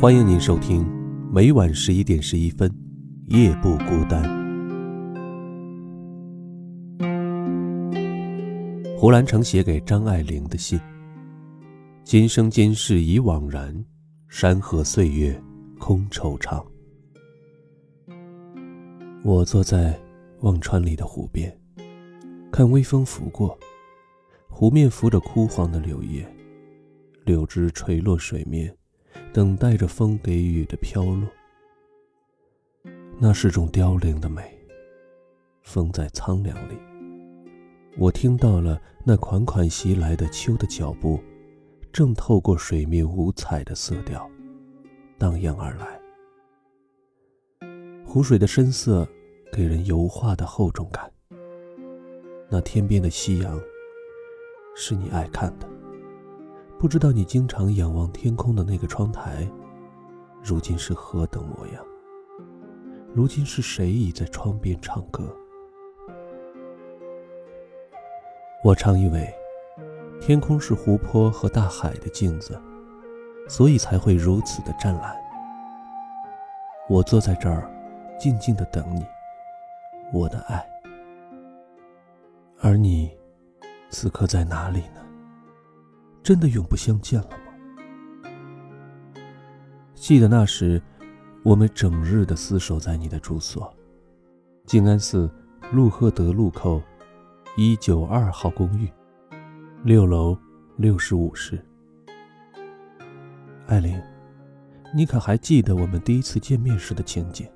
欢迎您收听，每晚十一点十一分，《夜不孤单》。胡兰成写给张爱玲的信：今生今世已惘然，山河岁月空惆怅。我坐在忘川里的湖边，看微风拂过，湖面浮着枯黄的柳叶，柳枝垂落水面。等待着风给雨的飘落，那是种凋零的美。风在苍凉里，我听到了那款款袭来的秋的脚步，正透过水面五彩的色调，荡漾而来。湖水的深色给人油画的厚重感。那天边的夕阳，是你爱看的。不知道你经常仰望天空的那个窗台，如今是何等模样？如今是谁倚在窗边唱歌？我常以为，天空是湖泊和大海的镜子，所以才会如此的湛蓝。我坐在这儿，静静的等你，我的爱。而你，此刻在哪里呢？真的永不相见了吗？记得那时，我们整日的厮守在你的住所——静安寺路赫德路口一九二号公寓，六楼六十五室。艾琳，你可还记得我们第一次见面时的情景？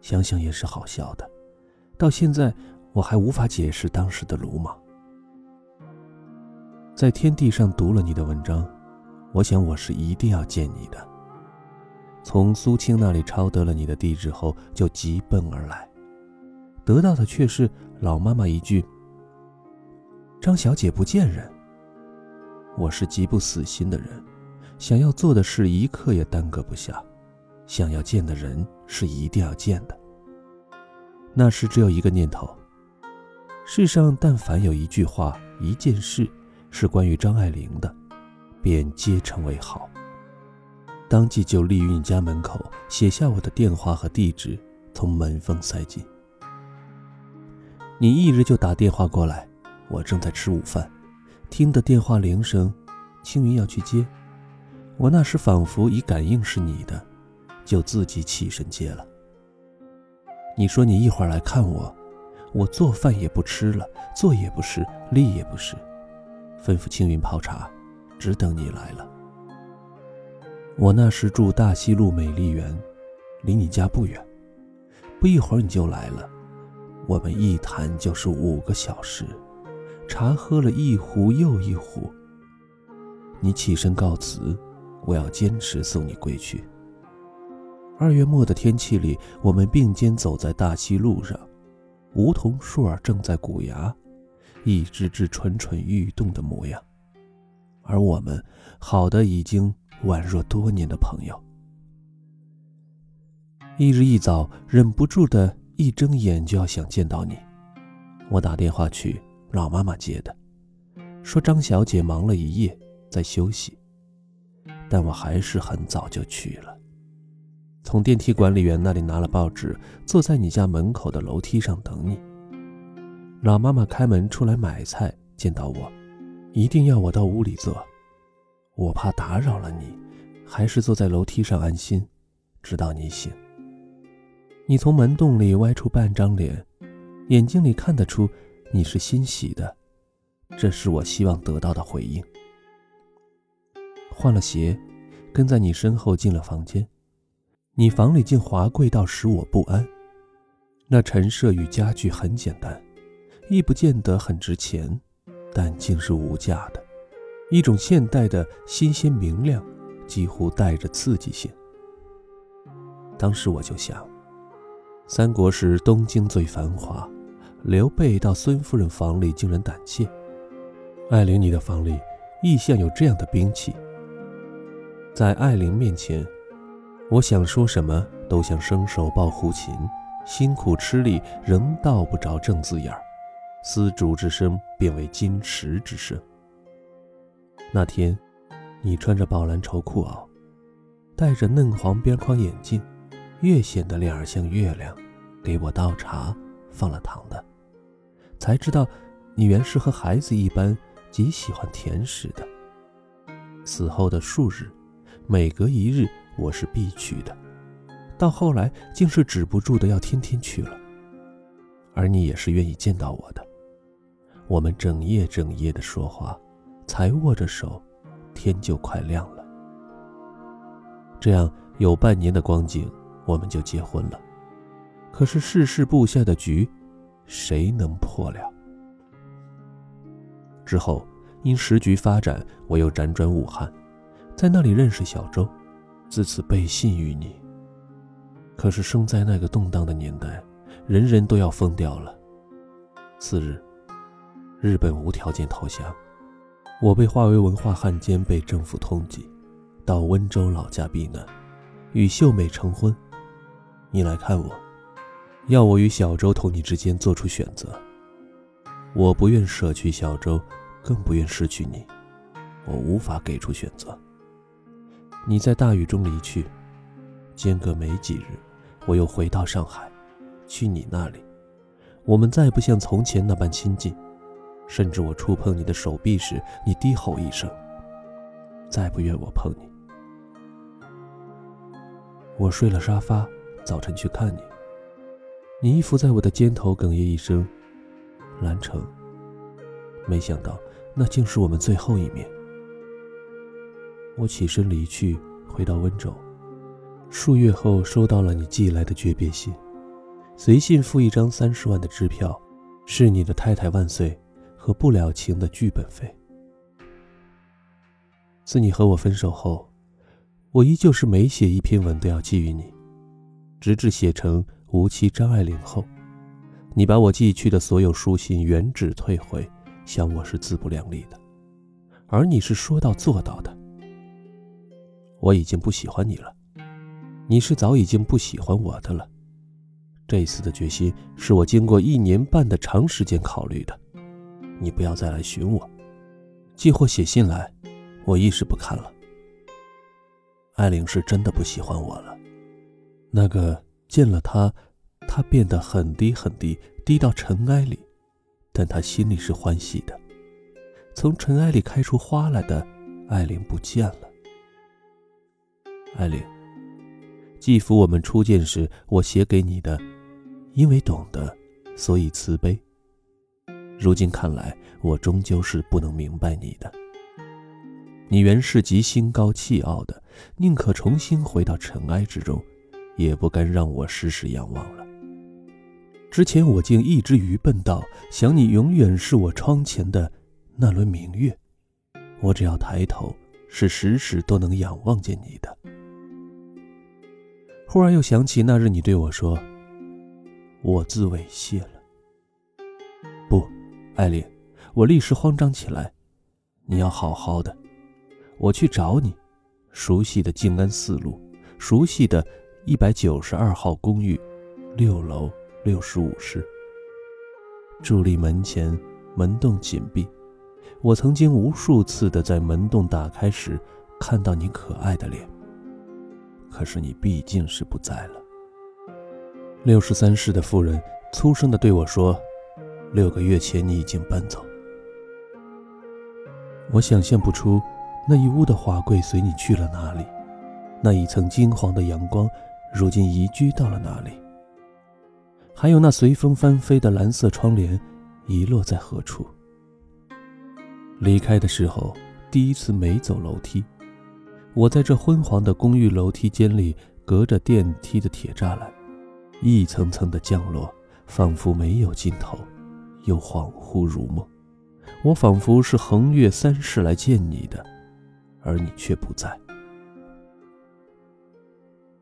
想想也是好笑的，到现在我还无法解释当时的鲁莽。在天地上读了你的文章，我想我是一定要见你的。从苏青那里抄得了你的地址后，就急奔而来，得到的却是老妈妈一句：“张小姐不见人。”我是极不死心的人，想要做的事一刻也耽搁不下，想要见的人是一定要见的。那时只有一个念头：世上但凡有一句话、一件事。是关于张爱玲的，便皆成为好。当即就立于你家门口，写下我的电话和地址，从门缝塞进。你一日就打电话过来，我正在吃午饭，听得电话铃声，青云要去接，我那时仿佛已感应是你的，就自己起身接了。你说你一会儿来看我，我做饭也不吃了，坐也不是，立也不是。吩咐青云泡茶，只等你来了。我那时住大西路美丽园，离你家不远。不一会儿你就来了，我们一谈就是五个小时，茶喝了一壶又一壶。你起身告辞，我要坚持送你归去。二月末的天气里，我们并肩走在大西路上，梧桐树儿正在鼓芽。一只只蠢蠢欲动的模样，而我们好的已经宛若多年的朋友。一日一早，忍不住的一睁眼就要想见到你，我打电话去，老妈妈接的，说张小姐忙了一夜，在休息。但我还是很早就去了，从电梯管理员那里拿了报纸，坐在你家门口的楼梯上等你。老妈妈开门出来买菜，见到我，一定要我到屋里坐。我怕打扰了你，还是坐在楼梯上安心，直到你醒。你从门洞里歪出半张脸，眼睛里看得出你是欣喜的，这是我希望得到的回应。换了鞋，跟在你身后进了房间。你房里竟华贵到使我不安。那陈设与家具很简单。亦不见得很值钱，但竟是无价的，一种现代的新鲜明亮，几乎带着刺激性。当时我就想，三国时东京最繁华，刘备到孙夫人房里惊人胆怯，艾琳你的房里亦像有这样的兵器。在艾琳面前，我想说什么都像伸手抱胡琴，辛苦吃力仍道不着正字眼儿。丝竹之声变为金池之声。那天，你穿着宝蓝绸裤袄，戴着嫩黄边框眼镜，越显得脸儿像月亮，给我倒茶，放了糖的。才知道，你原是和孩子一般，极喜欢甜食的。此后的数日，每隔一日我是必去的，到后来竟是止不住的要天天去了。而你也是愿意见到我的。我们整夜整夜的说话，才握着手，天就快亮了。这样有半年的光景，我们就结婚了。可是世事布下的局。谁能破了？之后因时局发展，我又辗转武汉，在那里认识小周，自此背信于你。可是生在那个动荡的年代，人人都要疯掉了。次日，日本无条件投降，我被划为文化汉奸，被政府通缉，到温州老家避难，与秀美成婚。你来看我。要我与小周同你之间做出选择，我不愿舍去小周，更不愿失去你，我无法给出选择。你在大雨中离去，间隔没几日，我又回到上海，去你那里，我们再不像从前那般亲近，甚至我触碰你的手臂时，你低吼一声，再不愿我碰你。我睡了沙发，早晨去看你。你依附在我的肩头，哽咽一声：“兰城。”没想到，那竟是我们最后一面。我起身离去，回到温州。数月后，收到了你寄来的诀别信，随信附一张三十万的支票，是你的太太万岁和不了情的剧本费。自你和我分手后，我依旧是每写一篇文都要寄予你，直至写成。无期张爱玲后，你把我寄去的所有书信原址退回，想我是自不量力的，而你是说到做到的。我已经不喜欢你了，你是早已经不喜欢我的了。这一次的决心是我经过一年半的长时间考虑的。你不要再来寻我，寄或写信来，我一时不看了。艾玲是真的不喜欢我了，那个。见了他，他变得很低很低，低到尘埃里，但他心里是欢喜的。从尘埃里开出花来的艾琳不见了。艾琳，继父我们初见时，我写给你的，因为懂得，所以慈悲。如今看来，我终究是不能明白你的。你原是极心高气傲的，宁可重新回到尘埃之中。也不该让我时时仰望了。之前我竟一直愚笨到想你永远是我窗前的那轮明月，我只要抬头，是时时都能仰望见你的。忽然又想起那日你对我说：“我自猥亵了。”不，艾琳，我立时慌张起来。你要好好的，我去找你。熟悉的静安四路，熟悉的。一百九十二号公寓，六楼六十五室。伫立门前，门洞紧闭。我曾经无数次的在门洞打开时看到你可爱的脸。可是你毕竟是不在了。六十三室的妇人粗声的对我说：“六个月前你已经搬走。”我想象不出那一屋的华贵随你去了哪里，那一层金黄的阳光。如今移居到了哪里？还有那随风翻飞的蓝色窗帘，遗落在何处？离开的时候，第一次没走楼梯。我在这昏黄的公寓楼梯间里，隔着电梯的铁栅栏，一层层的降落，仿佛没有尽头，又恍惚如梦。我仿佛是横越三世来见你的，而你却不在。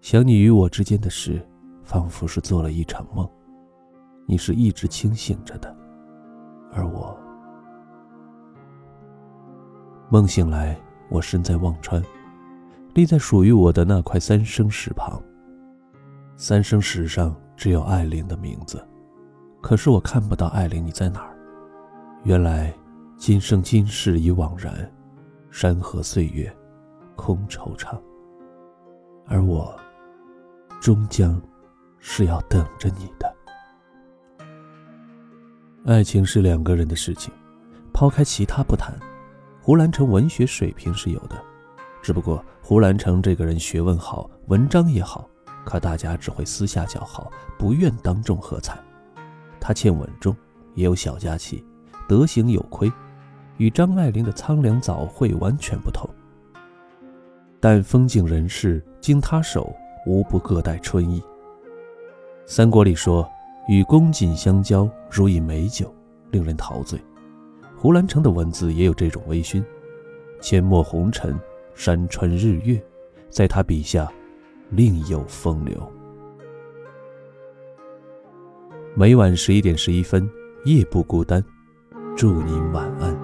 想你与我之间的事，仿佛是做了一场梦。你是一直清醒着的，而我梦醒来，我身在忘川，立在属于我的那块三生石旁。三生石上只有艾琳的名字，可是我看不到艾琳，你在哪儿？原来今生今世已惘然，山河岁月空惆怅。而我，终将是要等着你的。爱情是两个人的事情，抛开其他不谈，胡兰成文学水平是有的，只不过胡兰成这个人学问好，文章也好，可大家只会私下叫好，不愿当众喝彩。他欠稳重，也有小家气，德行有亏，与张爱玲的苍凉早慧完全不同。但风景人事经他手，无不各带春意。三国里说。与公瑾相交，如饮美酒，令人陶醉。胡兰成的文字也有这种微醺，阡陌红尘，山川日月，在他笔下，另有风流。每晚十一点十一分，夜不孤单，祝您晚安。